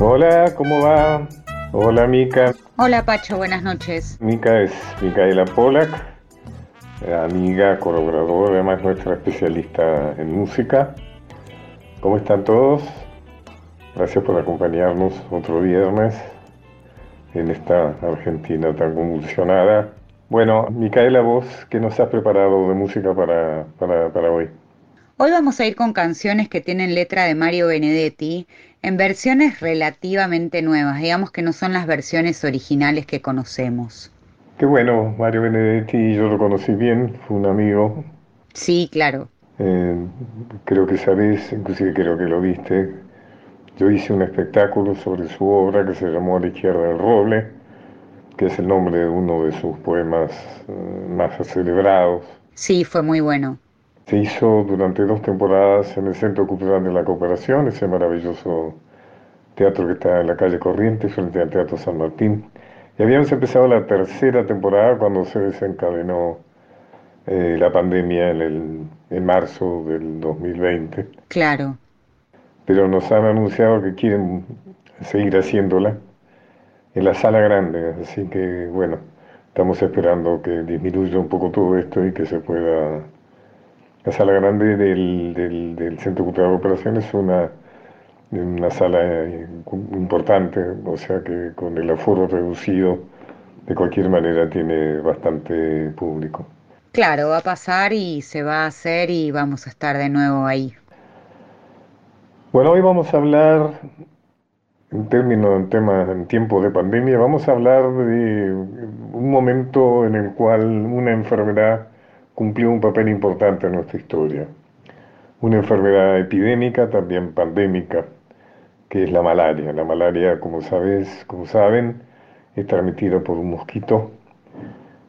Hola, ¿cómo va? Hola, Mica. Hola, Pacho, buenas noches. Mica es Micaela Polak, amiga, colaboradora, además nuestra especialista en música. ¿Cómo están todos? Gracias por acompañarnos otro viernes en esta Argentina tan convulsionada. Bueno, Micaela, vos, ¿qué nos has preparado de música para, para, para hoy? Hoy vamos a ir con canciones que tienen letra de Mario Benedetti en versiones relativamente nuevas, digamos que no son las versiones originales que conocemos. Qué bueno, Mario Benedetti, yo lo conocí bien, fue un amigo. Sí, claro. Eh, creo que sabés, inclusive creo que lo viste. Yo hice un espectáculo sobre su obra que se llamó A la izquierda del roble, que es el nombre de uno de sus poemas eh, más celebrados. Sí, fue muy bueno. Se hizo durante dos temporadas en el Centro Cultural de la Cooperación, ese maravilloso teatro que está en la calle Corrientes, frente al Teatro San Martín. Y habíamos empezado la tercera temporada cuando se desencadenó eh, la pandemia en, el, en marzo del 2020. Claro. Pero nos han anunciado que quieren seguir haciéndola en la sala grande, así que bueno, estamos esperando que disminuya un poco todo esto y que se pueda la sala grande del, del, Centro Cultural de Operación es una, una sala eh, importante, o sea que con el aforo reducido, de cualquier manera tiene bastante público. Claro, va a pasar y se va a hacer y vamos a estar de nuevo ahí. Bueno, hoy vamos a hablar, en términos, en temas, en tiempos de pandemia, vamos a hablar de un momento en el cual una enfermedad cumplió un papel importante en nuestra historia. Una enfermedad epidémica, también pandémica, que es la malaria. La malaria, como, sabes, como saben, es transmitida por un mosquito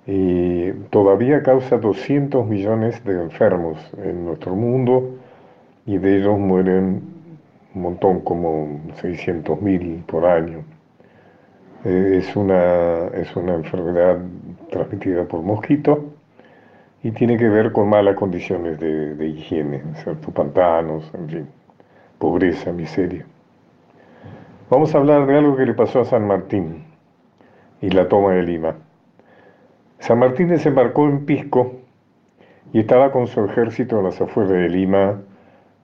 y todavía causa 200 millones de enfermos en nuestro mundo y de ellos mueren un montón, como 600 mil por año. Eh, es, una, es una enfermedad transmitida por mosquito y tiene que ver con malas condiciones de, higiene, ¿cierto? pantanos, en fin, pobreza, miseria. Vamos a hablar de algo que le pasó a San Martín y la toma de Lima. San Martín desembarcó en Pisco y estaba con su ejército en las afueras de Lima,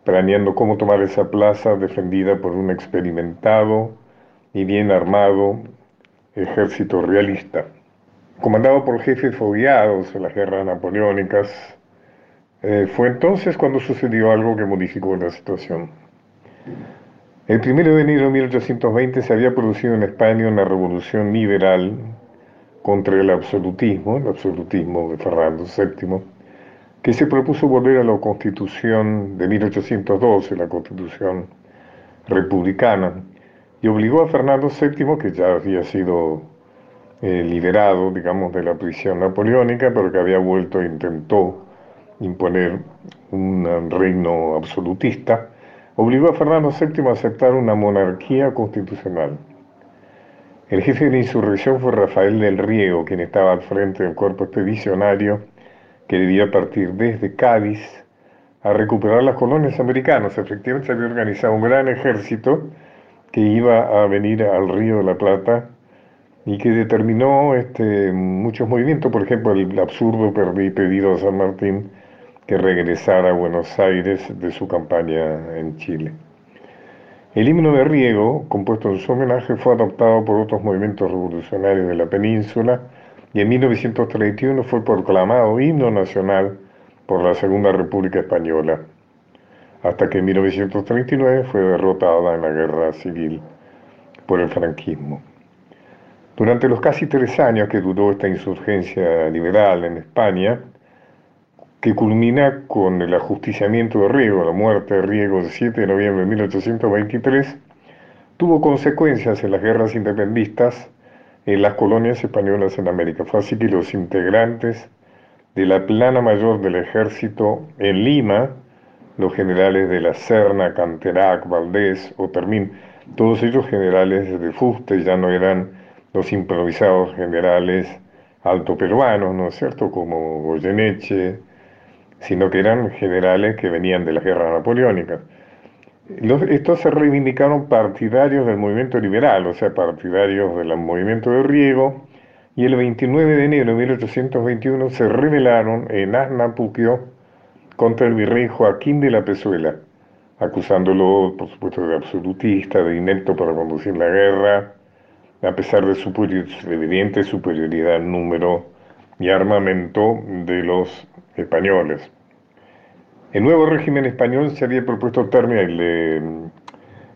planeando cómo tomar esa plaza defendida por un experimentado y bien armado ejército realista comandado por jefes fogueados en las guerras napoleónicas, eh, fue entonces cuando sucedió algo que modificó la situación. El 1 de enero de 1820 se había producido en España una revolución liberal contra el absolutismo, el absolutismo de Fernando VII, que se propuso volver a la constitución de 1812, la constitución republicana, y obligó a Fernando VII, que ya había sido eh, liberado, digamos, de la prisión napoleónica, pero que había vuelto e intentó imponer un reino absolutista, obligó a Fernando VII a aceptar una monarquía constitucional. El jefe de la insurrección fue Rafael del Riego, quien estaba al frente del cuerpo expedicionario que debía partir desde Cádiz a recuperar las colonias americanas. Efectivamente se había organizado un gran ejército que iba a venir al Río de la Plata y que determinó este, muchos movimientos, por ejemplo, el absurdo pedido a San Martín que regresara a Buenos Aires de su campaña en Chile. El himno de Riego, compuesto en su homenaje, fue adoptado por otros movimientos revolucionarios de la península y en 1931 fue proclamado himno nacional por la Segunda República Española, hasta que en 1939 fue derrotada en la guerra civil por el franquismo. Durante los casi tres años que duró esta insurgencia liberal en España, que culmina con el ajusticiamiento de Riego, la muerte de Riego el 7 de noviembre de 1823, tuvo consecuencias en las guerras independistas en las colonias españolas en América. Fue así que los integrantes de la plana mayor del ejército en Lima, los generales de la Serna, Canterac, Valdés o Termín, todos ellos generales de fuste ya no eran los improvisados generales alto peruanos, ¿no es cierto?, como Goyeneche, sino que eran generales que venían de las guerras napoleónicas. estos se reivindicaron partidarios del movimiento liberal, o sea, partidarios del movimiento de Riego, y el 29 de enero de 1821 se rebelaron en Asnapuquio contra el virrey Joaquín de la Pezuela, acusándolo, por supuesto, de absolutista, de inepto para conducir la guerra, a pesar de su evidente superioridad en número y armamento de los españoles. El nuevo régimen español se había propuesto terminar, el,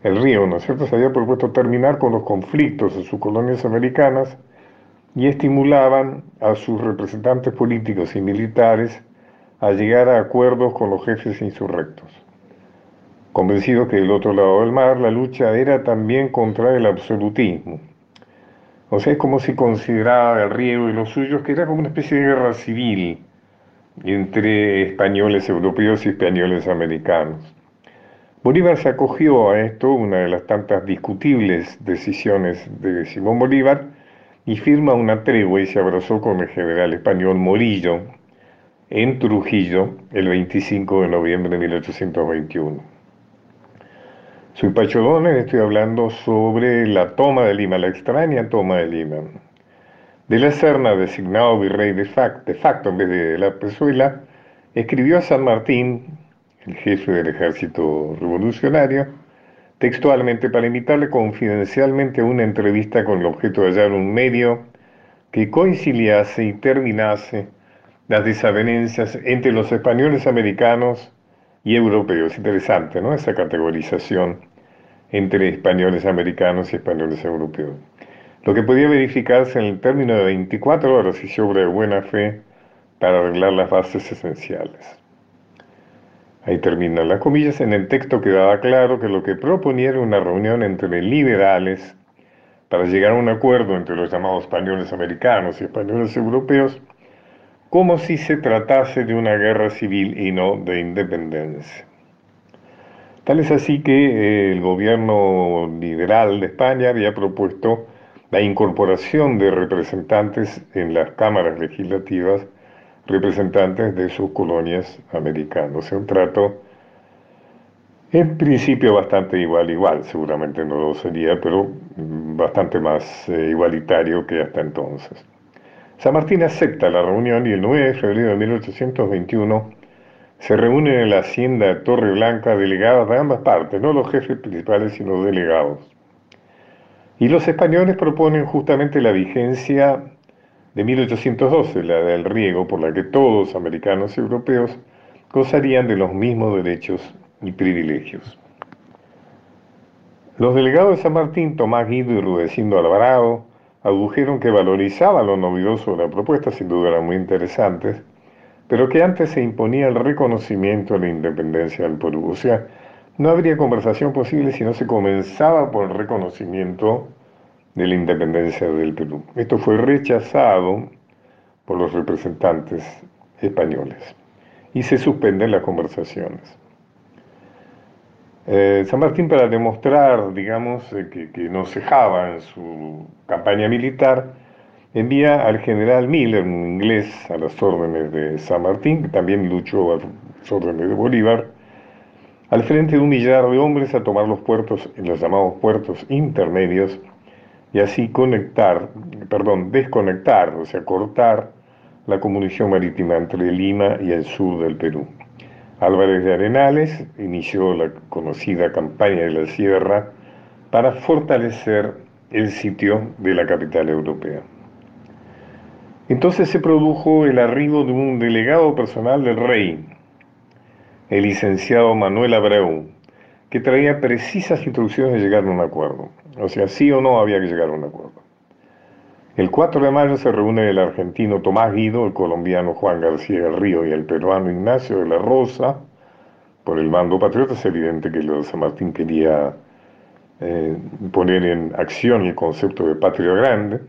el río, ¿no es cierto? Se había propuesto terminar con los conflictos en sus colonias americanas y estimulaban a sus representantes políticos y militares a llegar a acuerdos con los jefes insurrectos. Convencidos que del otro lado del mar la lucha era también contra el absolutismo. O sea, es como si consideraba el riego y los suyos que era como una especie de guerra civil entre españoles europeos y españoles americanos. Bolívar se acogió a esto, una de las tantas discutibles decisiones de Simón Bolívar, y firma una tregua y se abrazó con el general español Morillo en Trujillo el 25 de noviembre de 1821. Soy Pacho Donner, estoy hablando sobre la toma de Lima, la extraña toma de Lima. De la Serna, designado virrey de facto, de facto en vez de la Pezuela, escribió a San Martín, el jefe del ejército revolucionario, textualmente para invitarle confidencialmente a una entrevista con el objeto de hallar un medio que conciliase y terminase las desavenencias entre los españoles americanos y europeos. Interesante, ¿no? Esa categorización entre españoles americanos y españoles europeos. Lo que podía verificarse en el término de 24 horas y sobre buena fe para arreglar las bases esenciales. Ahí terminan las comillas. En el texto quedaba claro que lo que proponía era una reunión entre liberales para llegar a un acuerdo entre los llamados españoles americanos y españoles europeos, como si se tratase de una guerra civil y no de independencia. Tal es así que eh, el gobierno liberal de España había propuesto la incorporación de representantes en las cámaras legislativas, representantes de sus colonias americanas. Un trato en principio bastante igual, igual, seguramente no lo sería, pero bastante más eh, igualitario que hasta entonces. San Martín acepta la reunión y el 9 de febrero de 1821 se reúnen en la hacienda Torre Blanca delegados de ambas partes, no los jefes principales, sino delegados. Y los españoles proponen justamente la vigencia de 1812, la del riego, por la que todos, americanos y europeos, gozarían de los mismos derechos y privilegios. Los delegados de San Martín, Tomás Guido y Rudecindo Alvarado, adujeron que valorizaban lo novedoso de la propuesta, sin duda eran muy interesantes, pero que antes se imponía el reconocimiento de la independencia del Perú. O sea, no habría conversación posible si no se comenzaba por el reconocimiento de la independencia del Perú. Esto fue rechazado por los representantes españoles y se suspenden las conversaciones. Eh, San Martín, para demostrar, digamos, eh, que, que no cejaba en su campaña militar, envía al general Miller, un inglés, a las órdenes de San Martín, que también luchó a las órdenes de Bolívar, al frente de un millar de hombres a tomar los puertos, los llamados puertos intermedios, y así conectar, perdón, desconectar, o sea, cortar la comunicación marítima entre Lima y el sur del Perú. Álvarez de Arenales inició la conocida campaña de la Sierra para fortalecer el sitio de la capital europea. Entonces se produjo el arribo de un delegado personal del rey, el licenciado Manuel Abreu, que traía precisas instrucciones de llegar a un acuerdo. O sea, sí o no había que llegar a un acuerdo. El 4 de mayo se reúne el argentino Tomás Guido, el colombiano Juan García del Río y el peruano Ignacio de la Rosa. Por el mando patriota es evidente que los San Martín quería eh, poner en acción el concepto de patria grande.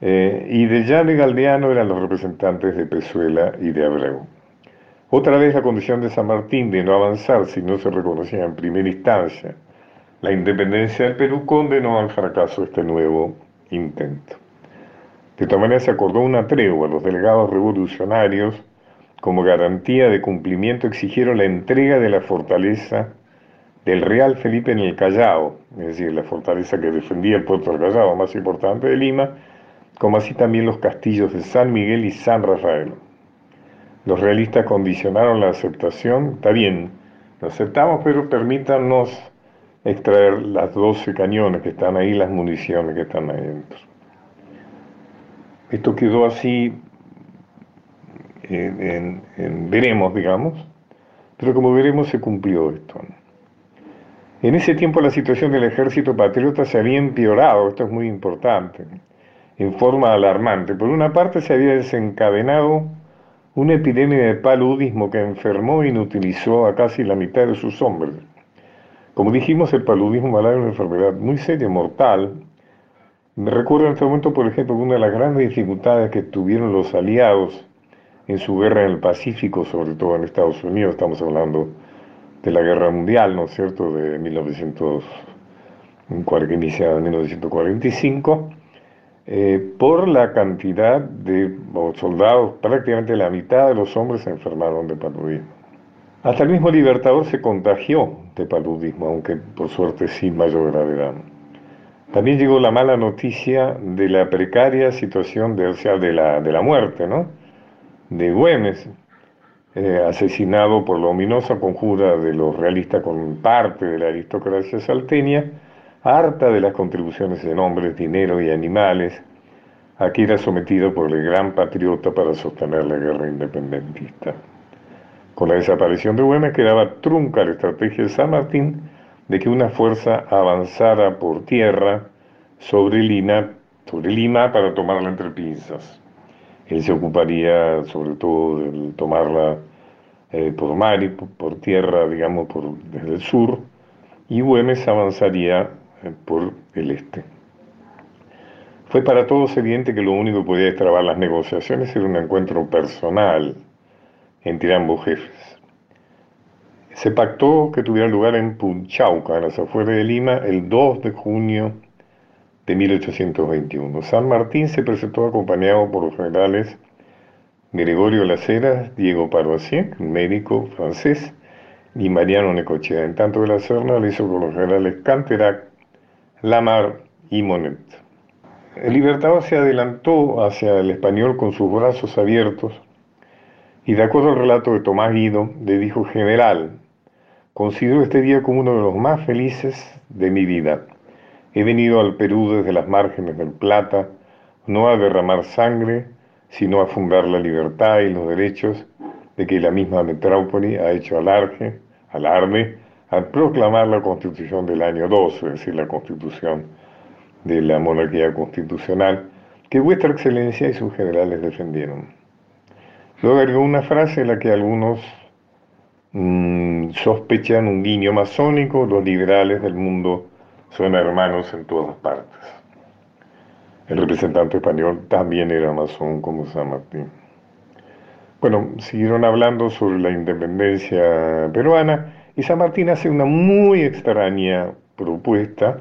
Eh, y de Llano y Galdeano eran los representantes de Pezuela y de Abreu. Otra vez la condición de San Martín de no avanzar si no se reconocía en primera instancia la independencia del Perú condenó al fracaso este nuevo intento. De esta manera se acordó una tregua. Los delegados revolucionarios, como garantía de cumplimiento, exigieron la entrega de la fortaleza del Real Felipe en el Callao, es decir, la fortaleza que defendía el puerto del Callao, más importante de Lima, como así también los castillos de San Miguel y San Rafael. Los realistas condicionaron la aceptación, está bien, lo aceptamos, pero permítanos extraer las 12 cañones que están ahí, las municiones que están ahí dentro. Esto quedó así, en, veremos, digamos, pero como veremos se cumplió esto. En ese tiempo la situación del ejército patriota se había empeorado, esto es muy importante, en forma alarmante. Por una parte se había desencadenado una epidemia de paludismo que enfermó e inutilizó a casi la mitad de sus hombres. Como dijimos, el paludismo malario es una enfermedad muy seria, mortal. Me recuerdo en este momento, por ejemplo, una de las grandes dificultades que tuvieron los aliados en su guerra en el Pacífico, sobre todo en Estados Unidos, estamos hablando de la guerra mundial, ¿no es cierto?, de 1940, iniciada en 1945, eh, por la cantidad de soldados, prácticamente la mitad de los hombres se enfermaron de paludismo. Hasta el mismo Libertador se contagió de paludismo, aunque por suerte sin mayor gravedad. También llegó la mala noticia de la precaria situación de, de, la, de la muerte, ¿no? De Güemes, eh, asesinado por la ominosa conjura de los realistas con parte de la aristocracia salteña, harta de las contribuciones en hombres, dinero y animales, aquí era sometido por el gran patriota para sostener la guerra independentista. Con la desaparición de Güemes quedaba trunca la estrategia de San Martín de que una fuerza avanzara por tierra sobre Lima, sobre Lima para tomarla entre pinzas. Él se ocuparía sobre todo de tomarla eh, por mar y por, tierra, digamos, por, desde el sur, y Güemes avanzaría eh, por el este. Fue para todos evidente que lo único que podía destrabar las negociaciones era un encuentro personal entre ambos jefes. Se pactó que tuviera lugar en Punchauca, en las afueras de Lima, el 2 de junio de 1821. San Martín se presentó acompañado por los generales Gregorio Laceras, Diego Paroisier, médico francés, y Mariano Necochea. En tanto, la Serna lo hizo con los generales Canterac, Lamar y Monet. El Libertador se adelantó hacia el español con sus brazos abiertos y de acuerdo al relato de Tomás Guido, le dijo general, considero este día como uno de los más felices de mi vida. He venido al Perú desde las márgenes del Plata, no a derramar sangre, sino a fundar la libertad y los derechos de que la misma metrópoli ha hecho alarde, alarde al proclamar la constitución del año 12, es decir, la constitución de la monarquía constitucional, que vuestra excelencia y sus generales defendieron. Luego agregó una frase en la que algunos mm, sospechan un guiño masónico, los liberales del mundo son hermanos en todas partes. El representante español también era masón como San Martín. Bueno, siguieron hablando sobre la independencia peruana y San Martín hace una muy extraña propuesta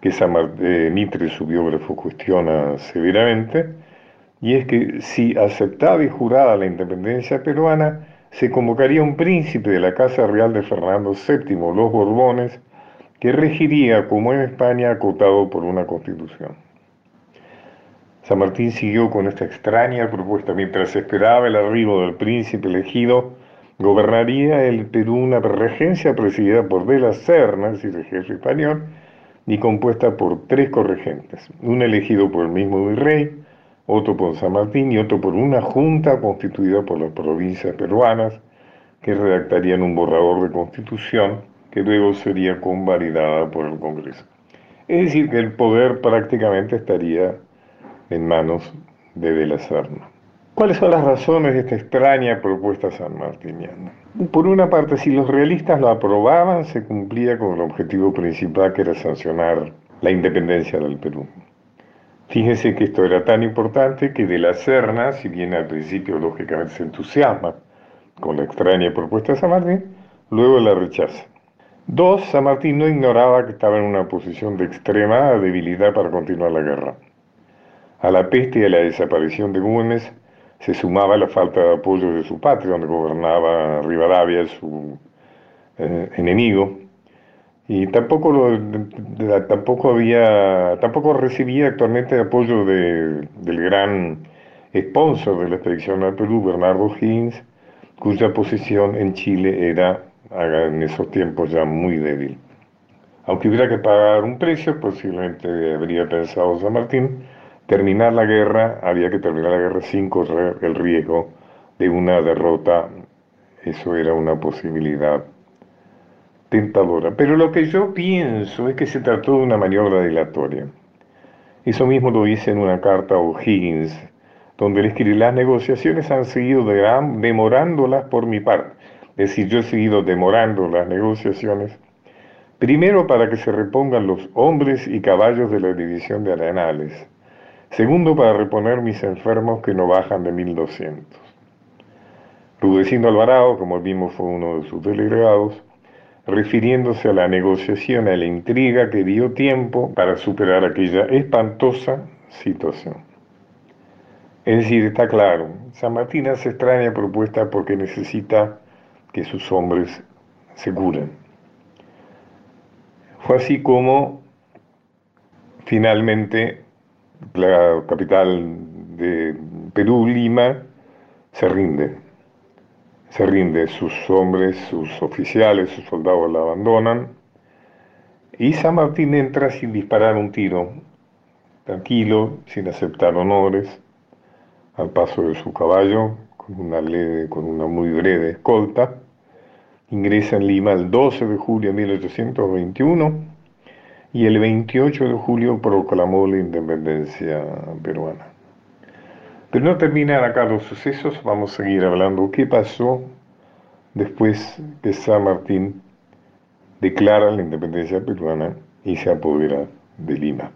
que San eh, Mitre, su biógrafo, cuestiona severamente, y es que si aceptada y jurada la independencia peruana, se convocaría un príncipe de la Casa Real de Fernando VII, los Borbones, que regiría como en España acotado por una constitución. San Martín siguió con esta extraña propuesta. Mientras esperaba el arribo del príncipe elegido, gobernaría el Perú una regencia presidida por De la Serna, es el jefe español, y compuesta por tres corregentes, uno elegido por el mismo virrey, otro por San Martín y otro por una junta constituida por las provincias peruanas que redactarían un borrador de constitución que luego sería convalidada por el Congreso. Es decir, que el poder prácticamente estaría en manos de De la. ¿Cuáles son las razones de esta extraña propuesta sanmartiniana? Por una parte, si los realistas lo aprobaban, se cumplía con el objetivo principal que era sancionar la independencia del Perú. Fíjense que esto era tan importante que de la Serna, si bien al principio lógicamente se entusiasma con la extraña propuesta de San Martín, luego la rechaza. Dos, San Martín no ignoraba que estaba en una posición de extrema debilidad para continuar la guerra. A la peste y a la desaparición de Güemes se sumaba la falta de apoyo de su patria, donde gobernaba Rivadavia, su eh, enemigo, y tampoco lo, tampoco había tampoco recibía actualmente apoyo de, del gran sponsor de la expedición al Perú, Bernardo Higgins, cuya posición en Chile era en esos tiempos ya muy débil. Aunque hubiera que pagar un precio, posiblemente habría pensado San Martín, terminar la guerra, había que terminar la guerra sin correr el riesgo de una derrota. Eso era una posibilidad tentadora. Pero lo que yo pienso es que se trató de una maniobra dilatoria. Eso mismo lo hice en una carta a O'Higgins, donde le escribí, las negociaciones han seguido demorándolas por mi parte. Es decir, yo he seguido demorando las negociaciones, primero para que se repongan los hombres y caballos de la división de Arenales, segundo para reponer mis enfermos que no bajan de 1200. Rudecindo Alvarado, como vimos fue uno de sus delegados, refiriéndose a la negociación, a la intriga que dio tiempo para superar aquella espantosa situación. Es decir, está claro, San Martín hace extraña propuesta porque necesita que sus hombres se curen. Fue así como finalmente la capital de Perú, Lima, se rinde se rinde, sus hombres, sus oficiales, sus soldados la abandonan y San Martín entra sin disparar un tiro, tranquilo, sin aceptar honores, al paso de su caballo, con una, leve, con una muy breve escolta. Ingresa en Lima el 12 de julio de 1821 y el 28 de julio proclamó la independencia peruana. Pero no terminan acá los sucesos, vamos a seguir hablando qué pasó después que San Martín declara la independencia peruana y se apodera de Lima.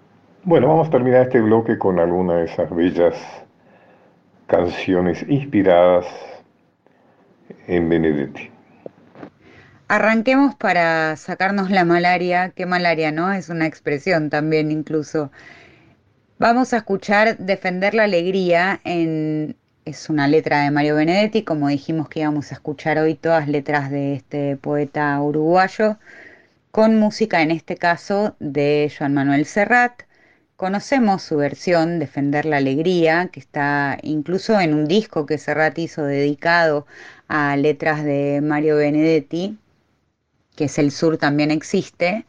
Bueno, vamos a terminar este bloque con alguna de esas bellas canciones inspiradas en Benedetti. Arranquemos para sacarnos la malaria. ¿Qué malaria, no? Es una expresión también incluso. Vamos a escuchar Defender la Alegría en... Es una letra de Mario Benedetti, como dijimos que íbamos a escuchar hoy todas letras de este poeta uruguayo, con música en este caso de Joan Manuel Serrat. Conocemos su versión, Defender la Alegría, que está incluso en un disco que Serrat hizo dedicado a letras de Mario Benedetti, que es El Sur también existe.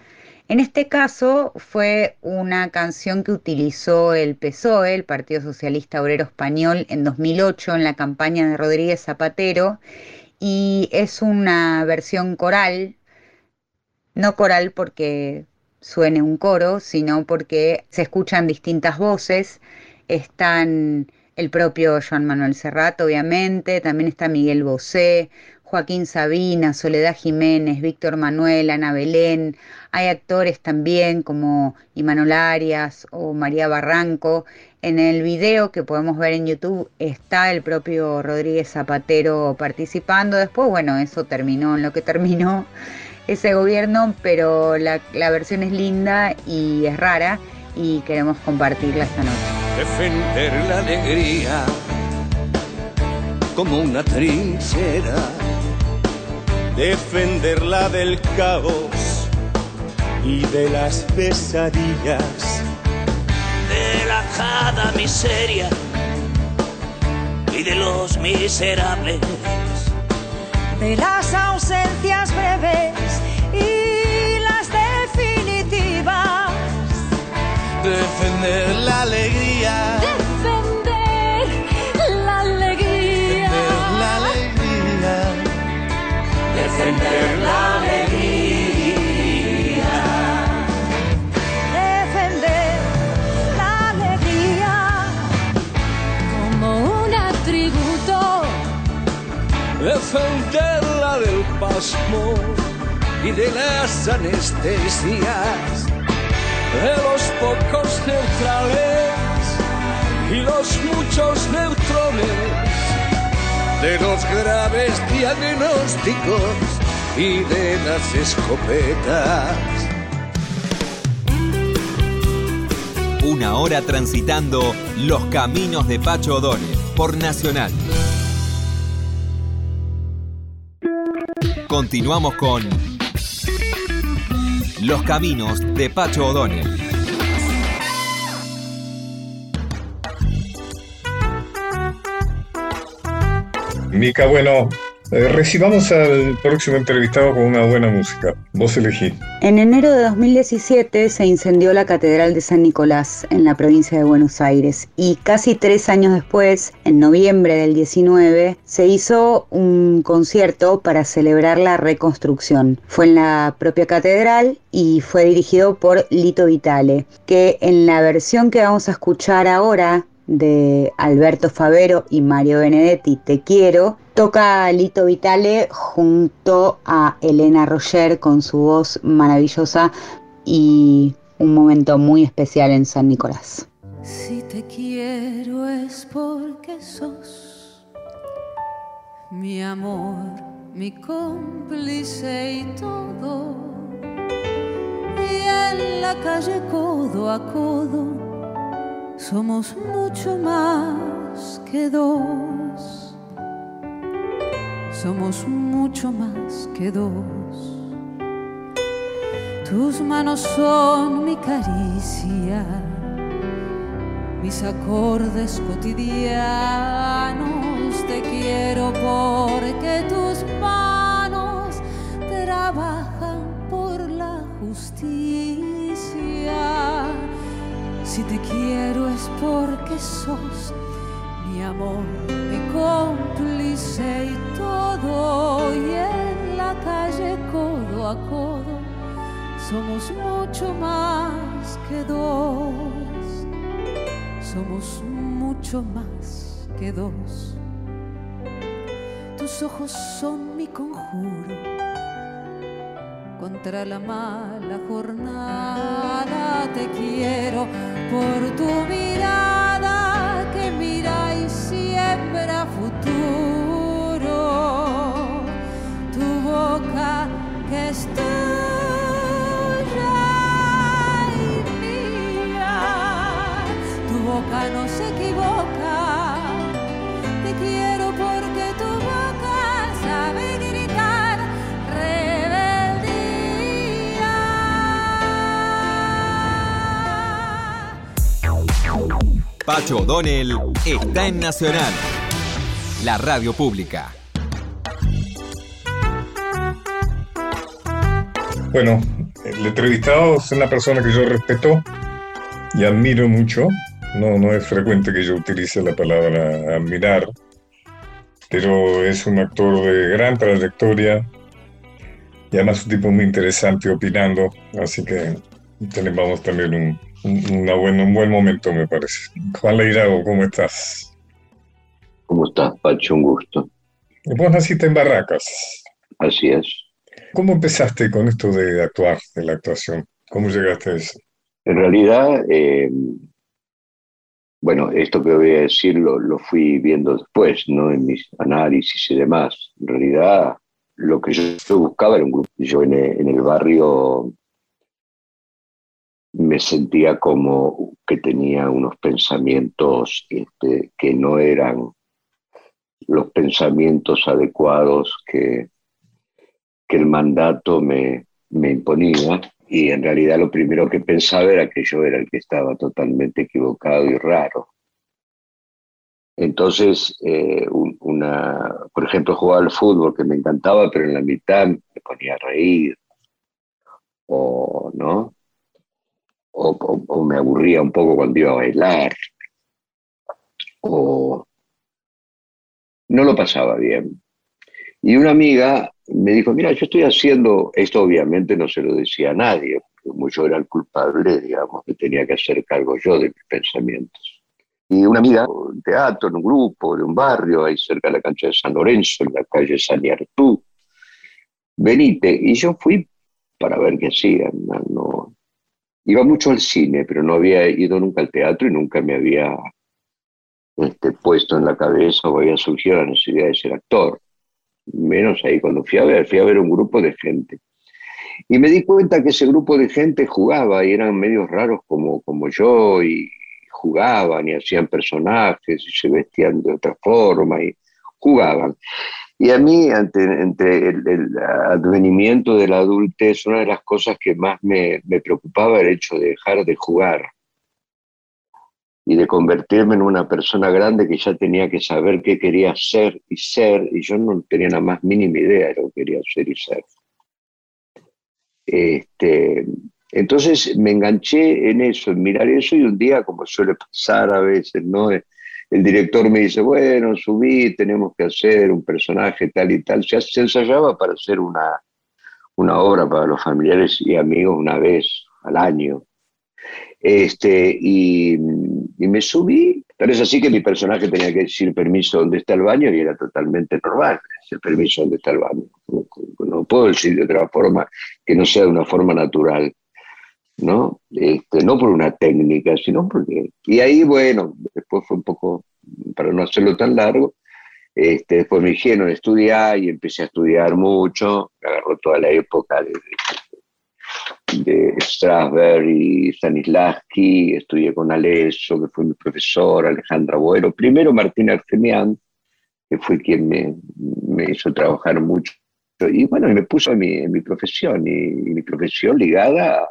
En este caso fue una canción que utilizó el PSOE, el Partido Socialista Obrero Español, en 2008 en la campaña de Rodríguez Zapatero y es una versión coral, no coral porque suene un coro, sino porque se escuchan distintas voces, están el propio Joan Manuel Serrat, obviamente, también está Miguel Bosé, Joaquín Sabina, Soledad Jiménez, Víctor Manuel, Ana Belén. Hay actores también como Imanol Arias o María Barranco. En el video que podemos ver en YouTube está el propio Rodríguez Zapatero participando. Después, bueno, eso terminó en lo que terminó ese gobierno, pero la, versión es linda y es rara y queremos compartirla esta noche. Defender la alegría como una trinchera defenderla del caos y de las pesadillas, de la jada miseria y de los miserables, de las ausencias breves y las definitivas, defender la alegría defender la alegría. Defender la alegría como un atributo. Defenderla del pasmo y de las anestesias. De los pocos neutrales y los muchos neutrones de los graves diagnósticos y de las escopetas. Una hora transitando los caminos de Pacho O'Donnell por Nacional. Continuamos con Los caminos de Pacho O'Donnell. Mica, bueno, eh, recibamos al próximo entrevistado con una buena música. Vos elegí. En enero de 2017 se incendió la Catedral de San Nicolás en la provincia de Buenos Aires y casi tres años después, en noviembre del 19, se hizo un concierto para celebrar la reconstrucción. Fue en la propia catedral y fue dirigido por Lito Vitale, que en la versión que vamos a escuchar ahora de Alberto Favero y Mario Benedetti, Te Quiero, toca Lito Vitale junto a Elena Roger con su voz maravillosa y un momento muy especial en San Nicolás. Si te quiero es porque sos mi amor, mi cómplice y todo. Y en la calle codo a codo somos mucho más que dos. Somos mucho más que dos. Tus manos son mi caricia, mis acordes cotidianos. Te quiero porque tus manos trabajan por la justicia si te quiero es porque sos mi amor, mi cómplice y todo. Y en la calle codo a codo somos mucho más que dos. Somos mucho más que dos. Tus ojos son mi conjuro contra la mala jornada. Te quiero por tu mirada que mira y siembra futuro. Tu boca que es tuya y mía. Tu boca no se Pacho O'Donnell está en Nacional, la radio pública. Bueno, el entrevistado es una persona que yo respeto y admiro mucho. No, no es frecuente que yo utilice la palabra admirar, pero es un actor de gran trayectoria y además un tipo muy interesante opinando, así que tenemos también un, una buena, un buen momento, me parece. Juan Leirago, ¿cómo estás? ¿Cómo estás, Pacho? Un gusto. Vos naciste en Barracas. Así es. ¿Cómo empezaste con esto de actuar, de la actuación? ¿Cómo llegaste a eso? En realidad, eh, bueno, esto que voy a decir lo, lo, fui viendo después, ¿no? En mis análisis y demás. En realidad, lo que yo, buscaba era un grupo. Yo en el, en el barrio me sentía como que tenía unos pensamientos este, que no eran los pensamientos adecuados que, que el mandato me, me imponía. Y en realidad lo primero que pensaba era que yo era el que estaba totalmente equivocado y raro. Entonces, eh, un, una, por ejemplo, jugaba al fútbol que me encantaba, pero en la mitad me ponía a reír, o no, o, me aburría un poco cuando iba a bailar, o no lo pasaba bien. Y una amiga me dijo, mira, yo estoy haciendo, esto obviamente no se lo decía a nadie, como yo era el culpable, digamos, que tenía que hacer cargo yo de mis pensamientos. Y una amiga, un teatro, en un grupo, de un barrio, ahí cerca de la cancha de San Lorenzo, en la calle San Yartú, venite. Y yo fui para ver qué hacían, no, Iba mucho al cine, pero no había ido nunca al teatro y nunca me había este, puesto en la cabeza o había surgido la necesidad de ser actor. Menos ahí cuando fui a ver, fui a ver un grupo de gente. Y me di cuenta que ese grupo de gente jugaba y eran medios raros como, como yo y jugaban y hacían personajes y se vestían de otra forma y jugaban. Y a mí, ante, entre el, advenimiento de la adultez, una de las cosas que más me, preocupaba era el hecho de dejar de jugar y de convertirme en una persona grande que ya tenía que saber qué quería ser y ser, y yo no tenía la más mínima idea de lo que quería ser y ser. Este, entonces me enganché en eso, en mirar eso, y un día, como suele pasar a veces, ¿no? El director me dice, bueno, subí, tenemos que hacer un personaje tal y tal. Se, se ensayaba para hacer una, una obra para los familiares y amigos una vez al año. Este, y, me subí, pero es así que mi personaje tenía que decir permiso dónde está el baño y era totalmente normal, ese permiso dónde está el baño. No, no, puedo decir de otra forma que no sea de una forma natural, ¿no? Este, no por una técnica, sino porque... Y ahí, bueno, después fue un poco, para no hacerlo tan largo, este, después me dijeron estudiar y empecé a estudiar mucho, me agarró toda la época de, de Strasberg y Stanislavski, estudié con Alesso, que fue mi profesor, Alejandra Boero, primero Martín Argemian, que fue quien me, hizo trabajar mucho, y bueno, me puso en mi, profesión, y, y, mi profesión ligada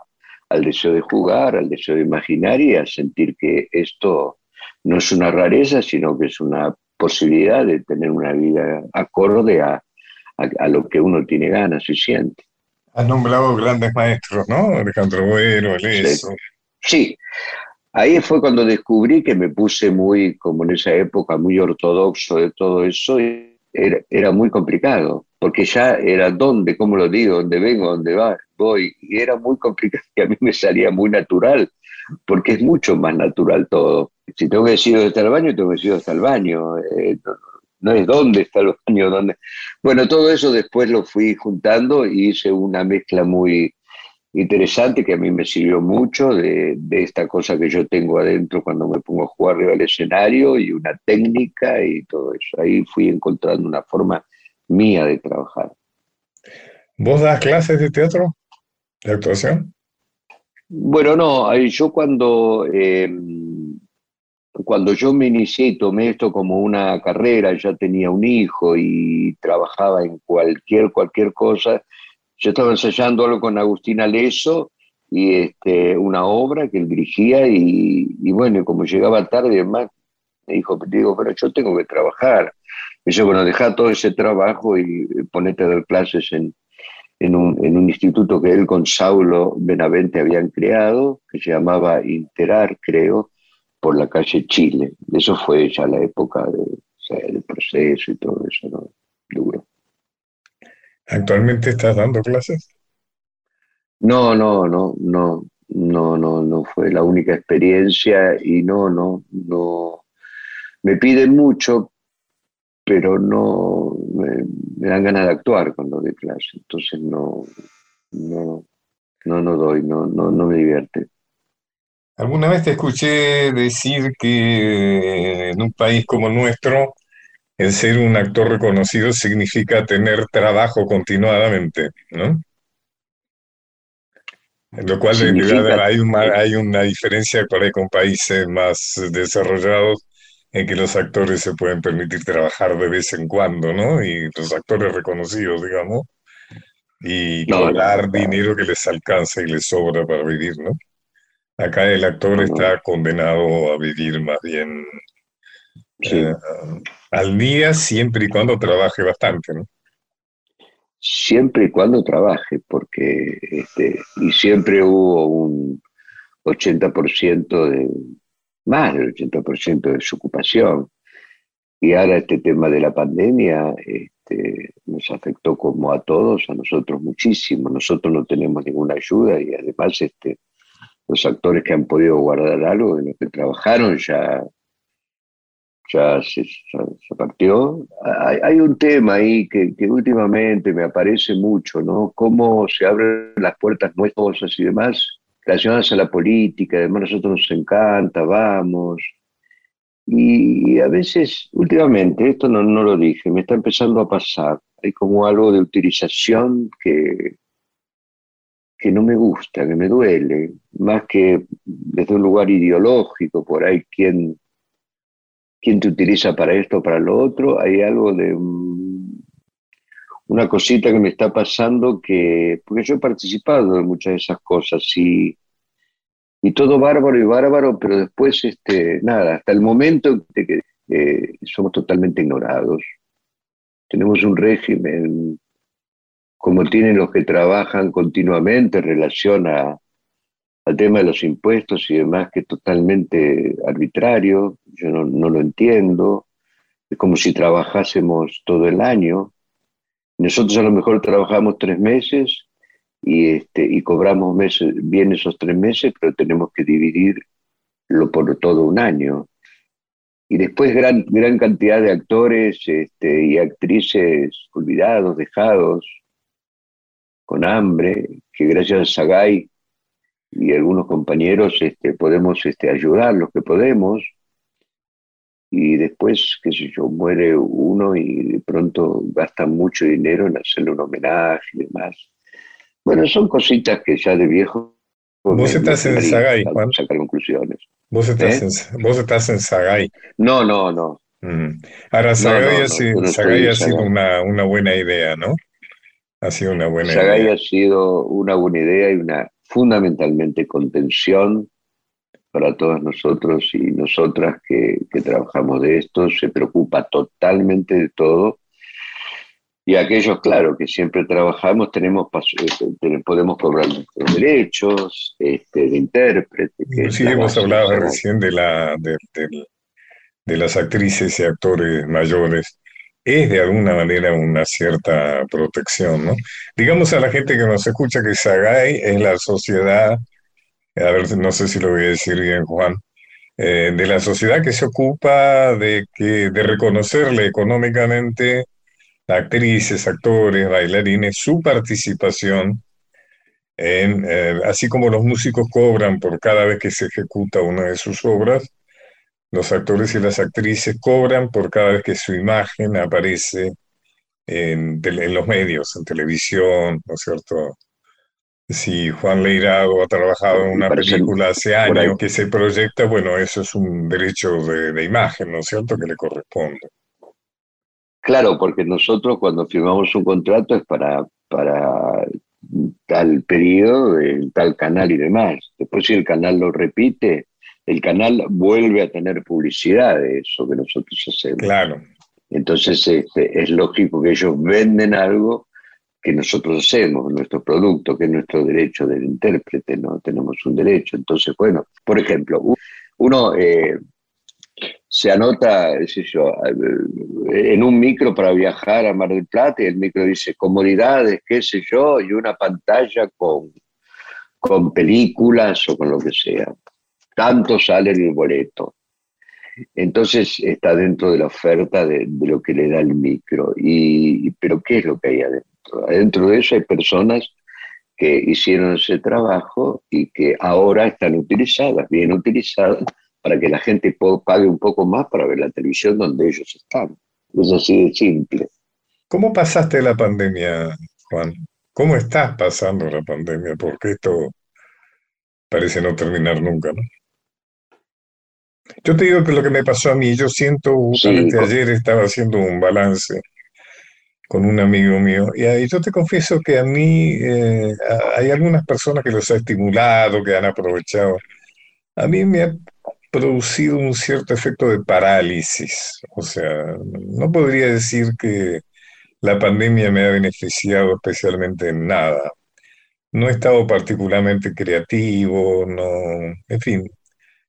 al deseo de jugar, al deseo de imaginar y a sentir que esto no es una rareza, sino que es una posibilidad de tener una vida acorde a, a, a lo que uno tiene ganas y siente. Has nombrado grandes maestros, ¿no? Alejandro Bueno, Eleso. Sí. sí. Ahí fue cuando descubrí que me puse muy, como en esa época, muy ortodoxo de todo eso. Y era, era muy complicado, porque ya era dónde, cómo lo digo, dónde vengo, dónde va, voy. Y era muy complicado y a mí me salía muy natural, porque es mucho más natural todo. Si tengo que decir está el baño, tengo que decir está el baño. Eh, no es dónde está el baño, dónde. Bueno, todo eso después lo fui juntando y hice una mezcla muy interesante que a mí me sirvió mucho de, de esta cosa que yo tengo adentro cuando me pongo a jugar arriba del escenario y una técnica y todo eso. Ahí fui encontrando una forma mía de trabajar. ¿Vos das clases de teatro, de actuación? Bueno, no, yo cuando eh, cuando yo me inicié y tomé esto como una carrera, ya tenía un hijo y trabajaba en cualquier, cualquier cosa, yo estaba ensayando algo con Agustín Aleso y este, una obra que él dirigía y, y bueno, como llegaba tarde, además, me dijo, digo, pero yo tengo que trabajar. Y yo, bueno, deja todo ese trabajo y ponete a dar clases en, en, un, instituto que él con Saulo Benavente habían creado, que se llamaba Interar, creo, por la calle Chile. Eso fue ya la época de, del proceso y todo eso, ¿no? Duro. ¿Actualmente estás dando clases? No, no, no, no, no, no, no fue la única experiencia y no, no, no. Me piden mucho, pero no me, me dan ganas de actuar cuando doy clase, entonces no, no, no, no doy, no, no, no me divierte. Alguna vez te escuché decir que en un país como el nuestro, el ser un actor reconocido significa tener trabajo continuadamente, ¿no? Lo cual significa... hay, una, hay una diferencia por ahí con países más desarrollados en que los actores se pueden permitir trabajar de vez en cuando, ¿no? Y los actores reconocidos, digamos, y no, cobrar no, no. dinero que les alcanza y les sobra para vivir, ¿no? Acá el actor está condenado a vivir más bien sí. eh, al día siempre y cuando trabaje bastante, ¿no? Siempre y cuando trabaje, porque este, y siempre hubo un 80% de, más del 80% de su ocupación. Y ahora este tema de la pandemia este, nos afectó como a todos, a nosotros muchísimo. Nosotros no tenemos ninguna ayuda y además este, los actores que han podido guardar algo en los que trabajaron ya, ya, se, partió. Hay, un tema ahí que, que, últimamente me aparece mucho, ¿no? Cómo se abren las puertas nuestras y demás relacionadas a la política, además nosotros nos encanta, vamos. Y, a veces, últimamente, esto no, no lo dije, me está empezando a pasar. Hay como algo de utilización que, que no me gusta, que me duele, más que desde un lugar ideológico, por ahí quién, quién te utiliza para esto o para lo otro, hay algo de, una cosita que me está pasando que, porque yo he participado en muchas de esas cosas y, y todo bárbaro y bárbaro, pero después, este, nada, hasta el momento de que eh, somos totalmente ignorados. Tenemos un régimen como tienen los que trabajan continuamente en relación a, al tema de los impuestos y demás, que es totalmente arbitrario, yo no, no lo entiendo, es como si trabajásemos todo el año. Nosotros a lo mejor trabajamos tres meses y, este, y cobramos meses, bien esos tres meses, pero tenemos que dividirlo por todo un año. Y después gran, gran cantidad de actores este, y actrices olvidados, dejados, con hambre, que gracias a Sagay y algunos compañeros este, podemos este, ayudar los que podemos. Y después, qué sé yo, muere uno y de pronto gasta mucho dinero en hacerle un homenaje y demás. Bueno, son cositas que ya de viejo. Vos estás en Sagay, Juan. Sacar conclusiones. Vos estás, ¿Eh? en, vos estás en Sagay. No, no, no. Mm. Ahora, Sagay, no, no, ha, sido, no Sagay ha sido una, una, buena idea, ¿no? Ha sido una buena Sagay idea. ha sido una buena idea y una fundamentalmente contención para todos nosotros y nosotras que, que, trabajamos de esto, se preocupa totalmente de todo. Y aquellos, claro, que siempre trabajamos, tenemos podemos cobrar nuestros derechos este, de intérprete. Que sí, hemos hablado recién de, la, de, de, de las actrices y actores mayores es de alguna manera una cierta protección, ¿no? Digamos a la gente que nos escucha que Sagay es la sociedad, a ver, no sé si lo voy a decir bien, Juan, eh, de la sociedad que se ocupa de, que, de reconocerle económicamente a actrices, actores, bailarines, su participación eh, así como los músicos cobran por cada vez que se ejecuta una de sus obras, los actores y las actrices cobran por cada vez que su imagen aparece en, en los medios, en televisión, ¿no es cierto? Si Juan Leirado ha trabajado en una película hace años que se proyecta, bueno, eso es un derecho de, de, imagen, ¿no es cierto?, que le corresponde. Claro, porque nosotros cuando firmamos un contrato es para, para tal periodo, tal canal y demás. Después si el canal lo repite, el canal vuelve a tener publicidad de eso que nosotros hacemos. Claro. Entonces este, es lógico que ellos venden algo que nosotros hacemos, nuestro producto, que es nuestro derecho del intérprete, ¿no? Tenemos un derecho. Entonces, bueno, por ejemplo, uno eh, se anota, qué yo, en un micro para viajar a Mar del Plata y el micro dice comodidades, qué sé yo, y una pantalla con, con películas o con lo que sea tanto sale el boleto. Entonces está dentro de la oferta de, lo que le da el micro. Y, pero ¿qué es lo que hay adentro? Adentro de eso hay personas que hicieron ese trabajo y que ahora están utilizadas, bien utilizadas, para que la gente pague un poco más para ver la televisión donde ellos están. Es así de simple. ¿Cómo pasaste la pandemia, Juan? ¿Cómo estás pasando la pandemia? Porque esto parece no terminar nunca, ¿no? Yo te digo que lo que me pasó a mí, yo siento, justamente sí, ayer estaba haciendo un balance con un amigo mío, y yo te confieso que a mí eh, hay algunas personas que los ha estimulado, que han aprovechado. A mí me ha producido un cierto efecto de parálisis, o sea, no podría decir que la pandemia me ha beneficiado especialmente en nada. No he estado particularmente creativo, no, en fin,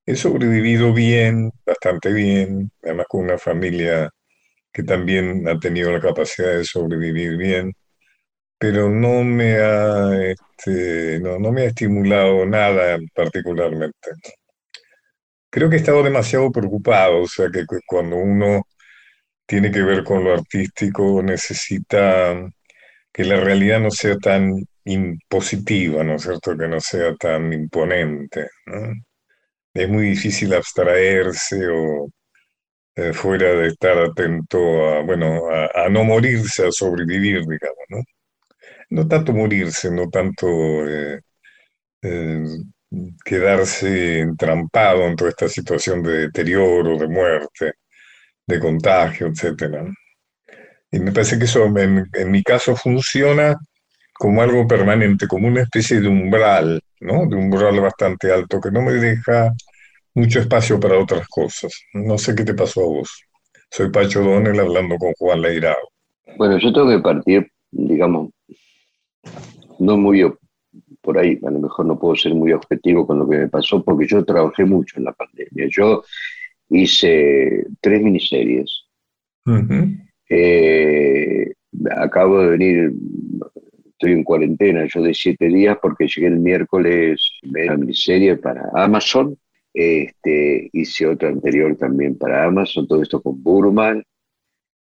He sobrevivido bien, bastante bien, además con una familia que también ha tenido la capacidad de sobrevivir bien, pero no me ha, este, no, no me ha estimulado nada particularmente. Creo que he estado demasiado preocupado, o sea que cuando uno tiene que ver con lo artístico necesita que la realidad no sea tan impositiva, ¿no es cierto? Que no sea tan imponente, ¿no? Es muy difícil abstraerse o eh, fuera de estar atento a, bueno, a, no morirse, a sobrevivir, digamos, ¿no? No tanto morirse, no tanto eh, eh, quedarse entrampado en toda esta situación de deterioro, de muerte, de contagio, etcétera. Y me parece que eso en, en mi caso funciona como algo permanente, como una especie de umbral, ¿no? De umbral bastante alto, que no me deja mucho espacio para otras cosas. No sé qué te pasó a vos. Soy Pacho Donel hablando con Juan Leirao. Bueno, yo tengo que partir, digamos, no muy por ahí, a lo mejor no puedo ser muy objetivo con lo que me pasó, porque yo trabajé mucho en la pandemia. Yo hice tres miniseries. Eh, acabo de venir, estoy en cuarentena, yo de siete días, porque llegué el miércoles, una miniserie para Amazon, este, hice otra anterior también para Amazon, todo esto con Burman,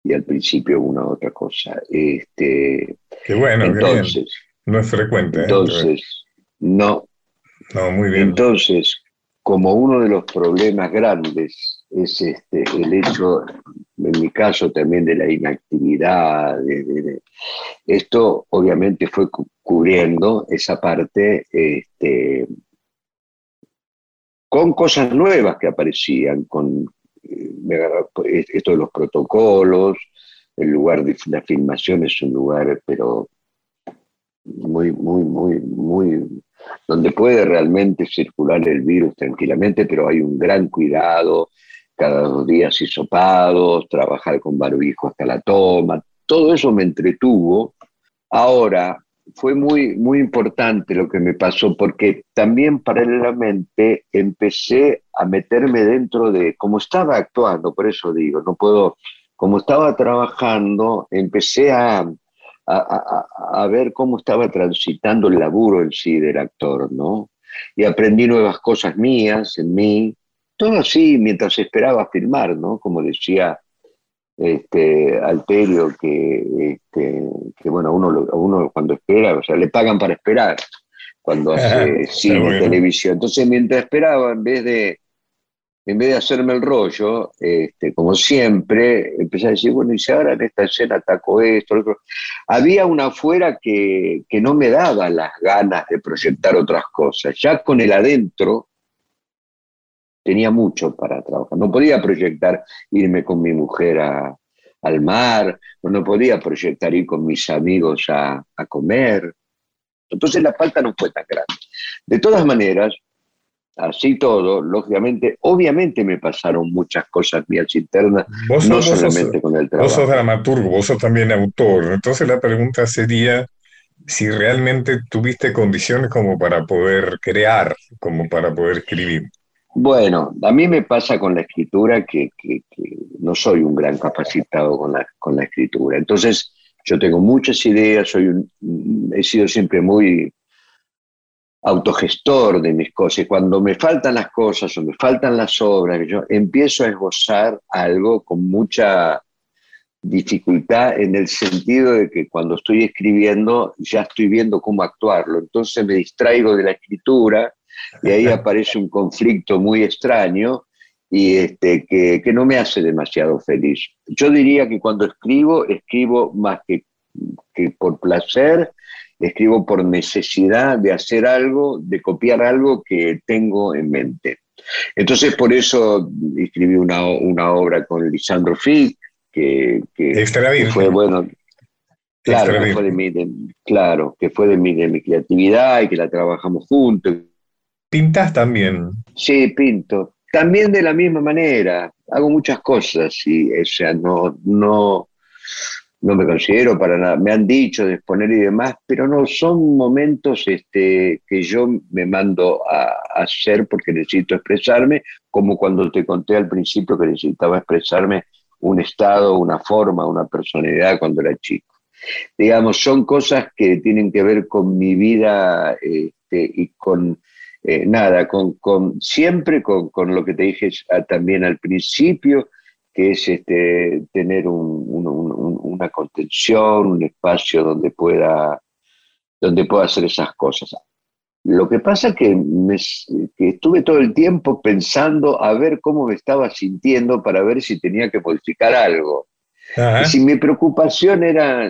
y al principio una otra cosa. Este, Qué bueno, entonces, no es frecuente. ¿eh? Entonces, no. No, muy bien. Entonces, como uno de los problemas grandes es este, el hecho, en mi caso también de la inactividad, esto obviamente fue cubriendo esa parte este, con cosas nuevas que aparecían, con eh, esto de los protocolos, el lugar de la filmación es un lugar, pero muy, muy, muy, muy, donde puede realmente circular el virus tranquilamente, pero hay un gran cuidado, cada dos días hisopados, trabajar con barbijo hasta la toma, todo eso me entretuvo. Ahora, fue muy, muy importante lo que me pasó porque también paralelamente empecé a meterme dentro de, como estaba actuando, por eso digo, no puedo, como estaba trabajando, empecé a, a, ver cómo estaba transitando el laburo en sí del actor, ¿no? Y aprendí nuevas cosas mías en mí, todo así mientras esperaba filmar, ¿no? Como decía este, Alterio, que, este, que bueno, uno, uno cuando espera, o sea, le pagan para esperar cuando hace cine, televisión. Entonces, mientras esperaba, en vez de en vez de hacerme el rollo, este, como siempre, empecé a decir, bueno, y si ahora en esta escena ataco esto, lo otro. Había una afuera que, que no me daba las ganas de proyectar otras cosas. Ya con el adentro tenía mucho para trabajar. No podía proyectar irme con mi mujer al mar, no podía proyectar ir con mis amigos a, a comer. Entonces la falta no fue tan grande. De todas maneras, así todo, lógicamente, obviamente me pasaron muchas cosas mías internas, no solamente con el trabajo. Vos sos dramaturgo, vos sos también autor, entonces la pregunta sería si realmente tuviste condiciones como para poder crear, como para poder escribir. Bueno, a mí me pasa con la escritura que, no soy un gran capacitado con la, escritura, entonces yo tengo muchas ideas, soy un, he sido siempre muy autogestor de mis cosas. Cuando me faltan las cosas o me faltan las obras, yo empiezo a esbozar algo con mucha dificultad en el sentido de que cuando estoy escribiendo ya estoy viendo cómo actuarlo. Entonces me distraigo de la escritura y ahí aparece un conflicto muy extraño y este, que, que no me hace demasiado feliz. Yo diría que cuando escribo, escribo más que, que por placer, escribo por necesidad de hacer algo, de copiar algo que tengo en mente. Entonces, por eso escribí una, obra con Lisandro Fick, que, que, fue, bueno, claro, que fue, de mi, claro, que fue de mi, de mi creatividad y que la trabajamos juntos. ¿Pintas también? Sí, pinto. También de la misma manera. Hago muchas cosas y, o sea, no, no, no me considero para nada, me han dicho de exponer y demás, pero no, son momentos este, que yo me mando a, hacer porque necesito expresarme, como cuando te conté al principio que necesitaba expresarme un estado, una forma, una personalidad cuando era chico. Digamos, son cosas que tienen que ver con mi vida este, y con eh, nada, con, con siempre con, con, lo que te dije también al principio, que es este, tener una contención, un espacio donde pueda, donde pueda hacer esas cosas. Lo que pasa es que, que estuve todo el tiempo pensando a ver cómo me estaba sintiendo para ver si tenía que modificar algo. Y si mi preocupación era,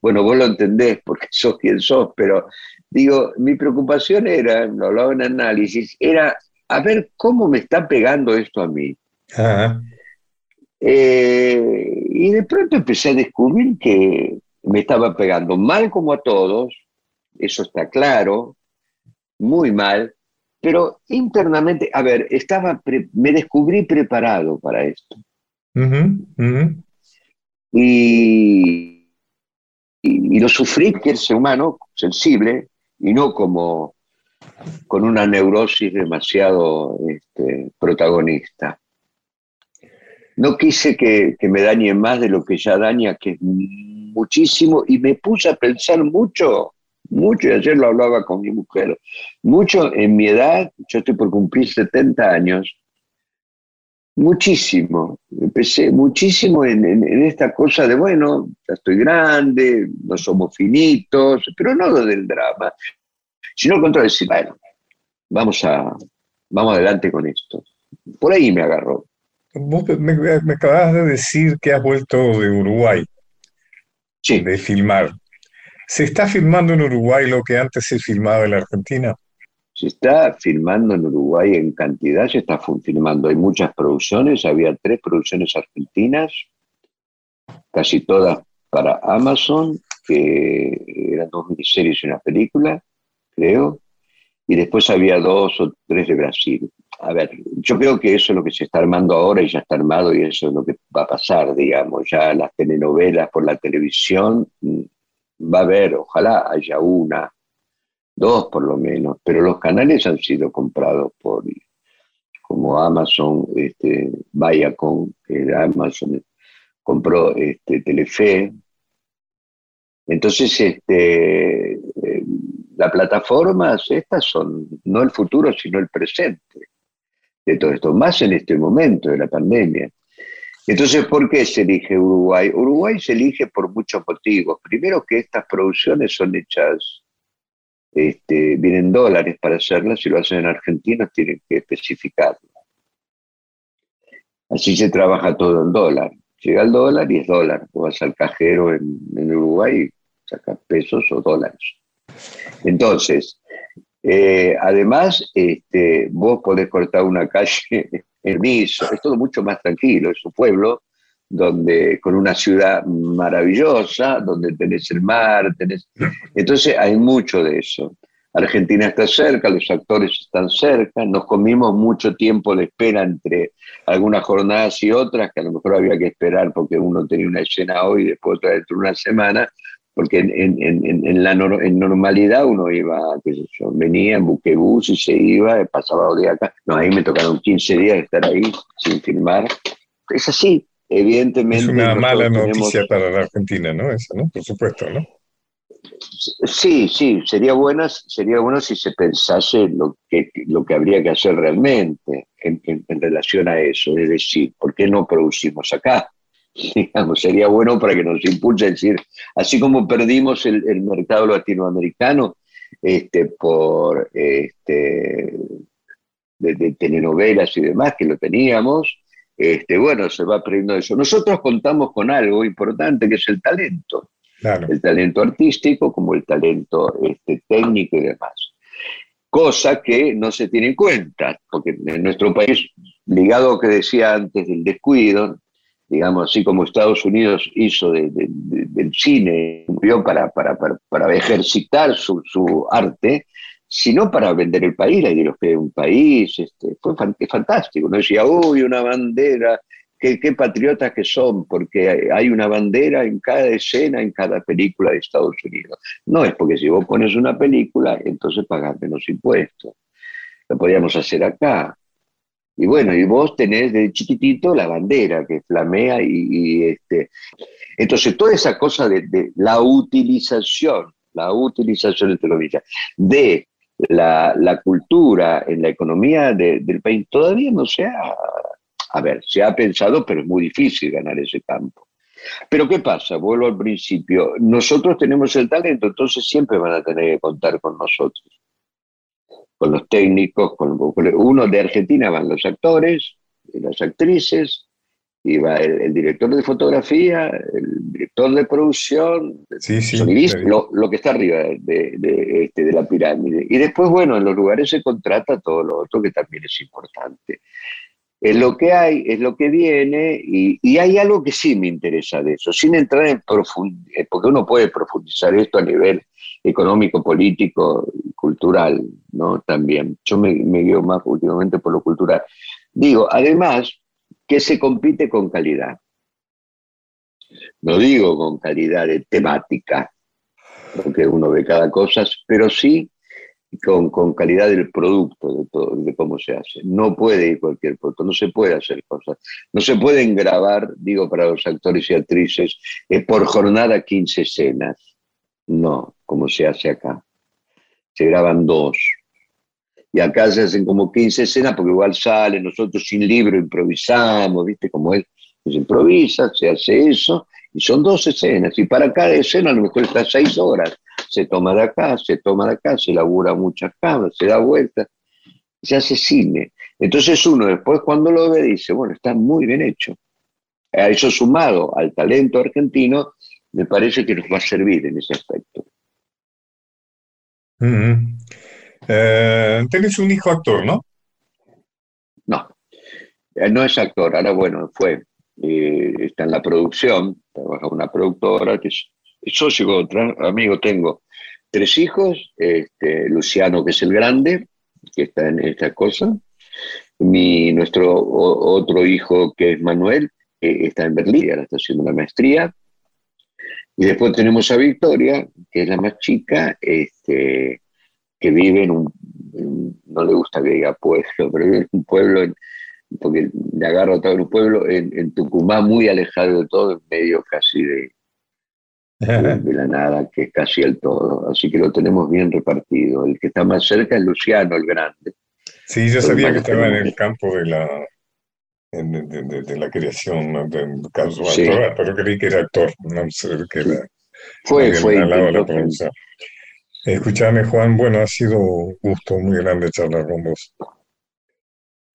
bueno, vos lo entendés porque sos quien sos, pero digo, mi preocupación era, lo hablaba en análisis, era a ver cómo me está pegando esto a mí. Eh, y de pronto empecé a descubrir que me estaba pegando mal como a todos, eso está claro, muy mal, pero internamente, a ver, estaba me descubrí preparado para esto. Y, y, lo sufrí que el ser humano sensible y no como con una neurosis demasiado este, protagonista. No quise que, que, me dañe más de lo que ya daña, que es muchísimo, y me puse a pensar mucho mucho, y ayer lo hablaba con mi mujer, mucho en mi edad, yo estoy por cumplir 70 años, muchísimo, empecé muchísimo en, esta cosa de, bueno, ya estoy grande, no somos finitos, pero no lo del drama, sino al contrario, decir, bueno, vamos, a, vamos adelante con esto. Por ahí me agarró. Vos me, me acabas de decir que has vuelto de Uruguay, sí. de filmar. ¿Se está filmando en Uruguay lo que antes se filmaba en la Argentina? Se está filmando en Uruguay en cantidad, se está filmando. Hay muchas producciones, había tres producciones argentinas, casi todas para Amazon, que eran dos miniseries y una película, creo, y después había dos o tres de Brasil. A ver, yo creo que eso es lo que se está armando ahora y ya está armado y eso es lo que va a pasar, digamos, ya las telenovelas por la televisión va a haber, ojalá haya una, dos por lo menos, pero los canales han sido comprados por, como Amazon, este, Viacom, que Amazon compró este, Telefe. Entonces, este, eh, las plataformas estas son no el futuro, sino el presente de todo esto, más en este momento de la pandemia. Entonces, ¿por qué se elige Uruguay? Uruguay se elige por muchos motivos. Primero que estas producciones son hechas, este, vienen dólares para hacerlas, si lo hacen en Argentina tienen que especificarlo. Así se trabaja todo en dólar. Llega el dólar y es dólar. Tú vas al cajero en, Uruguay y sacas pesos o dólares. Entonces, eh, además, este, vos podés cortar una calle Hermiso, es todo mucho más tranquilo, es un pueblo donde, con una ciudad maravillosa, donde tenés el mar, tenés... Entonces hay mucho de eso. Argentina está cerca, los actores están cerca, nos comimos mucho tiempo de espera entre algunas jornadas y otras, que a lo mejor había que esperar porque uno tenía una escena hoy y después otra dentro de una semana, porque en, la en normalidad uno iba, qué sé yo, venía en buquebús y se iba, pasaba dos días acá. No, ahí me tocaron 15 días de estar ahí sin filmar. Es así, evidentemente. Es una mala noticia para la Argentina, ¿no? Eso, ¿no? Por supuesto, ¿no? Sí, sí, sería, buena, sería bueno si se pensase lo que, lo que habría que hacer realmente en, en relación a eso, es decir, ¿por qué no producimos acá? digamos, sería bueno para que nos impulse a decir, así como perdimos el, mercado latinoamericano este, por este, de, telenovelas y demás, que lo teníamos, este, bueno, se va perdiendo eso. Nosotros contamos con algo importante que es el talento, el talento artístico como el talento este, técnico y demás. Cosa que no se tiene en cuenta, porque en nuestro país, ligado a lo que decía antes del descuido, digamos, así como Estados Unidos hizo del cine para, para, para, ejercitar su, su, arte, sino para vender el país, la ideología de un país, este, fue fantástico. No decía, uy, una bandera, qué, patriotas que son, porque hay una bandera en cada escena, en cada película de Estados Unidos. No es porque si vos pones una película, entonces pagás menos impuestos. Lo podríamos hacer acá. Y bueno, y vos tenés de chiquitito la bandera que flamea y, este. Entonces, toda esa cosa de, la utilización, la utilización, entre comillas, de la, la, cultura en la economía del país todavía no se ha, a ver, se ha pensado, pero es muy difícil ganar ese campo. Pero ¿qué pasa? Vuelvo al principio. Nosotros tenemos el talento, entonces siempre van a tener que contar con nosotros con los técnicos, con, uno de Argentina van los actores y las actrices, y va el, director de fotografía, el director de producción, lo, que está arriba de, este, de la pirámide. Y después, bueno, en los lugares se contrata todo lo otro que también es importante. es lo que hay, es lo que viene, y, hay algo que sí me interesa de eso, sin entrar en profundidad, porque uno puede profundizar esto a nivel económico, político, cultural, ¿no? También. Yo me, me guío más últimamente por lo cultural. Digo, además, que se compite con calidad. No digo con calidad de temática, porque uno ve cada cosa, pero sí con, calidad del producto, de, todo, de cómo se hace. No puede ir cualquier producto, no se puede hacer cosas. No se pueden grabar, digo, para los actores y actrices, eh, por jornada 15 escenas. No, como se hace acá. Se graban dos. Y acá se hacen como 15 escenas porque igual sale, nosotros sin libro improvisamos, ¿viste? Como es, se improvisa, se hace eso, y son dos escenas. Y para cada escena a lo mejor está seis horas se toma de acá, se toma de acá, se labura muchas cámaras, se da vuelta, se hace cine. Entonces uno después cuando lo ve dice, bueno, está muy bien hecho. A eso sumado al talento argentino, me parece que nos va a servir en ese aspecto. Eh, tenés un hijo actor, ¿no? No, eh, no es actor, ahora bueno, fue, eh, está en la producción, trabaja una productora que es socio amigo, tengo tres hijos, este, Luciano, que es el grande, que está en esta cosa, mi, nuestro otro hijo, que es Manuel, está en Berlín, ahora está haciendo una maestría, y después tenemos a Victoria, que es la más chica, este, que vive en un, no le gusta que diga pueblo, pero vive en un pueblo, en, porque le agarro todo un pueblo, en, en Tucumán, muy alejado de todo, en medio casi de, de la nada, que es casi el todo. Así que lo tenemos bien repartido. El que está más cerca es Luciano, el grande. Sí, yo sabía que estaba en el campo de la, de, la creación, ¿no? de, sí. pero creí que era actor, no sé que era. Fue, fue. Escúchame, Juan, bueno, ha sido un gusto muy grande charlar con vos.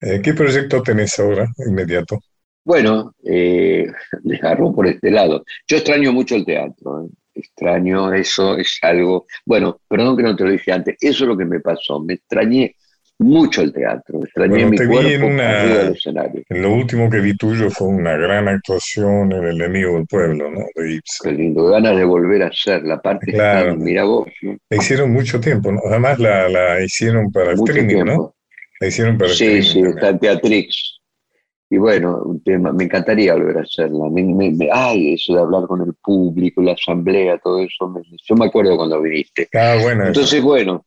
Eh, ¿Qué proyecto tenés ahora, inmediato? Bueno, eh, les agarró por este lado. Yo extraño mucho el teatro, ¿eh? extraño eso, es algo, bueno, perdón que no te lo dije antes, eso es lo que me pasó, me extrañé mucho el teatro, extrañé mi cuerpo en, del escenario. En lo último que vi tuyo fue una gran actuación en El enemigo del pueblo, ¿no? De Ibsen. Qué lindo, ganas de volver a hacer la parte claro. mira vos. La hicieron mucho tiempo, ¿no? Además la, la hicieron para el streaming, ¿no? La hicieron para sí, el. Sí, sí, está en Teatrix. Y bueno, un tema, me encantaría volver a hacerla. Me, ay, eso de hablar con el público, la asamblea, todo eso. yo me acuerdo cuando viniste. Ah, bueno. Entonces, bueno,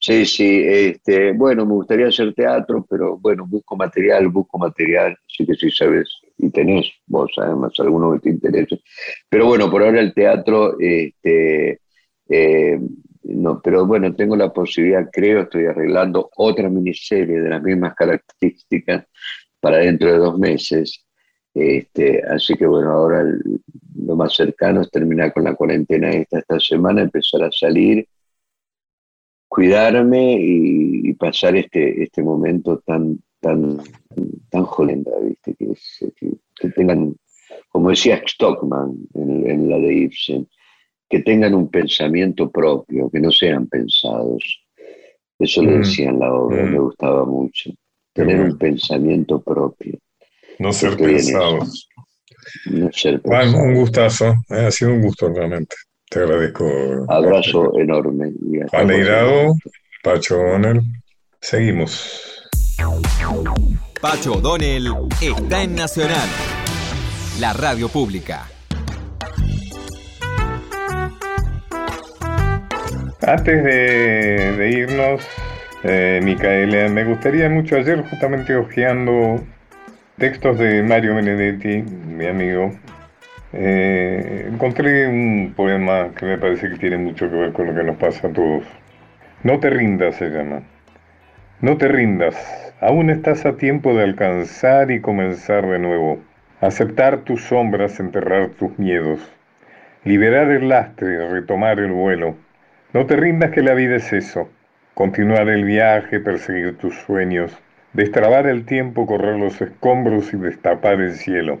sí, sí. Este, bueno, me gustaría hacer teatro, pero bueno, busco material, busco material. Así que sí sabes y tenés vos además alguno que te interese. Pero bueno, por ahora el teatro, este, eh, no, pero bueno, tengo la posibilidad, creo, estoy arreglando otra miniserie de las mismas características para dentro de dos meses. Este, así que bueno, ahora lo más cercano es terminar con la cuarentena esta, esta semana, empezar a salir, cuidarme y, pasar este, este momento tan, tan, tan jolenda, ¿viste? Que, que, tengan, como decía Stockman en, la de Ibsen, que tengan un pensamiento propio, que no sean pensados. Eso lo mm. decía en la obra, me mm. gustaba mucho tener un pensamiento propio. No ser pensados. No ser Juan, un gustazo, eh, ha sido un gusto realmente. Te agradezco. Abrazo enorme. Juan Leirado, Pacho O'Donnell. Seguimos. Pacho O'Donnell está en Nacional, la radio pública. Antes de, de irnos, eh, Micaela. Me gustaría mucho, ayer justamente hojeando textos de Mario Benedetti, mi amigo, eh, encontré un poema que me parece que tiene mucho que ver con lo que nos pasa a todos. No te rindas, se llama. No te rindas, aún estás a tiempo de alcanzar y comenzar de nuevo. Aceptar tus sombras, enterrar tus miedos. Liberar el lastre, retomar el vuelo. No te rindas que la vida es eso continuar el viaje, perseguir tus sueños, destrabar el tiempo, correr los escombros y destapar el cielo.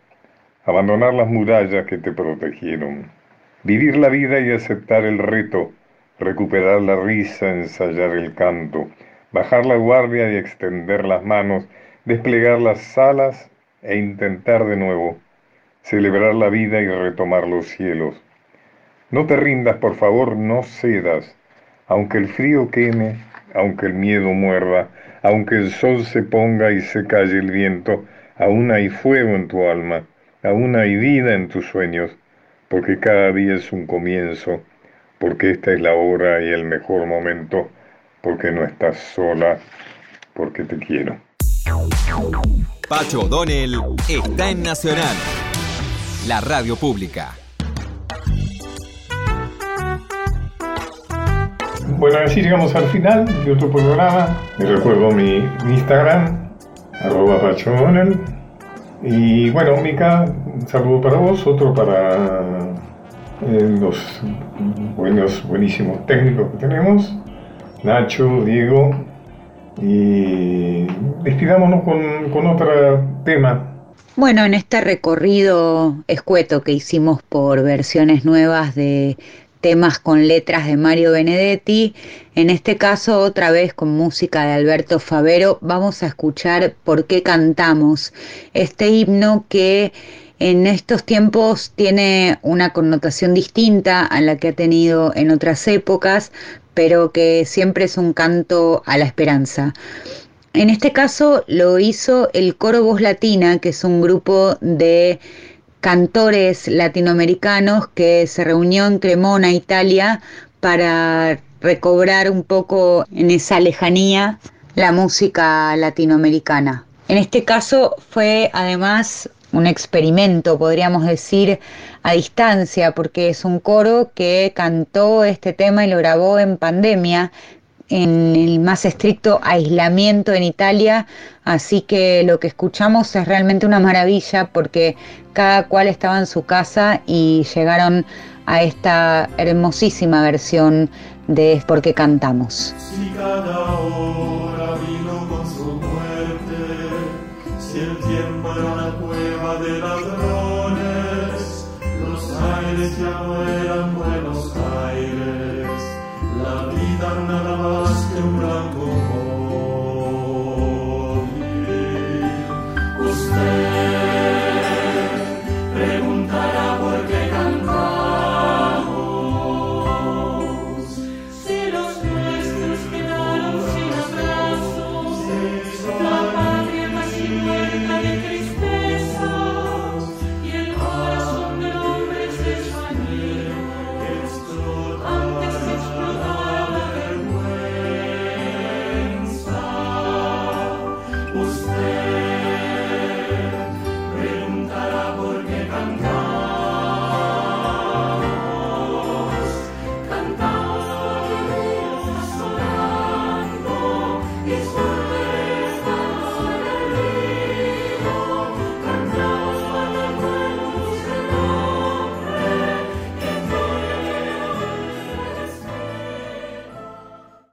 abandonar las murallas que te protegieron. Vivir la vida y aceptar el reto, recuperar la risa, ensayar el canto, bajar la guardia y extender las manos, desplegar las alas e intentar de nuevo, celebrar la vida y retomar los cielos. No te rindas, por favor, no cedas, aunque el frío queme, aunque el miedo muerda, aunque el sol se ponga y se calle el viento, aún hay fuego en tu alma, aún hay vida en tus sueños, porque cada día es un comienzo, porque esta es la hora y el mejor momento, porque no estás sola, porque te quiero. Pacho O'Donnell está en Nacional, la radio pública. Bueno, así llegamos al final de otro programa. Les recuerdo mi, mi Instagram, arroba Pacho O'Donnell. Y bueno, Mica, un saludo para vos, otro para eh, los buenos, buenísimos técnicos que tenemos, Nacho, Diego, y despidámonos con, con otro tema. Bueno, en este recorrido escueto que hicimos por versiones nuevas de temas con letras de Mario Benedetti, en este caso otra vez con música de Alberto Favero, vamos a escuchar ¿Por qué cantamos? Este himno que en estos tiempos tiene una connotación distinta a la que ha tenido en otras épocas, pero que siempre es un canto a la esperanza. En este caso lo hizo el Coro Voz Latina, que es un grupo de cantores latinoamericanos que se reunió en Cremona, Italia, para recobrar un poco en esa lejanía la música latinoamericana. En este caso fue además un experimento, podríamos decir, a distancia, porque es un coro que cantó este tema y lo grabó en pandemia, en el más estricto aislamiento en Italia, así que lo que escuchamos es realmente una maravilla porque cada cual estaba en su casa y llegaron a esta hermosísima versión de Por qué cantamos. Si cada hora vino con su muerte, si el tiempo era una cueva de ladrones, los aires ya